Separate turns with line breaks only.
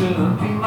should be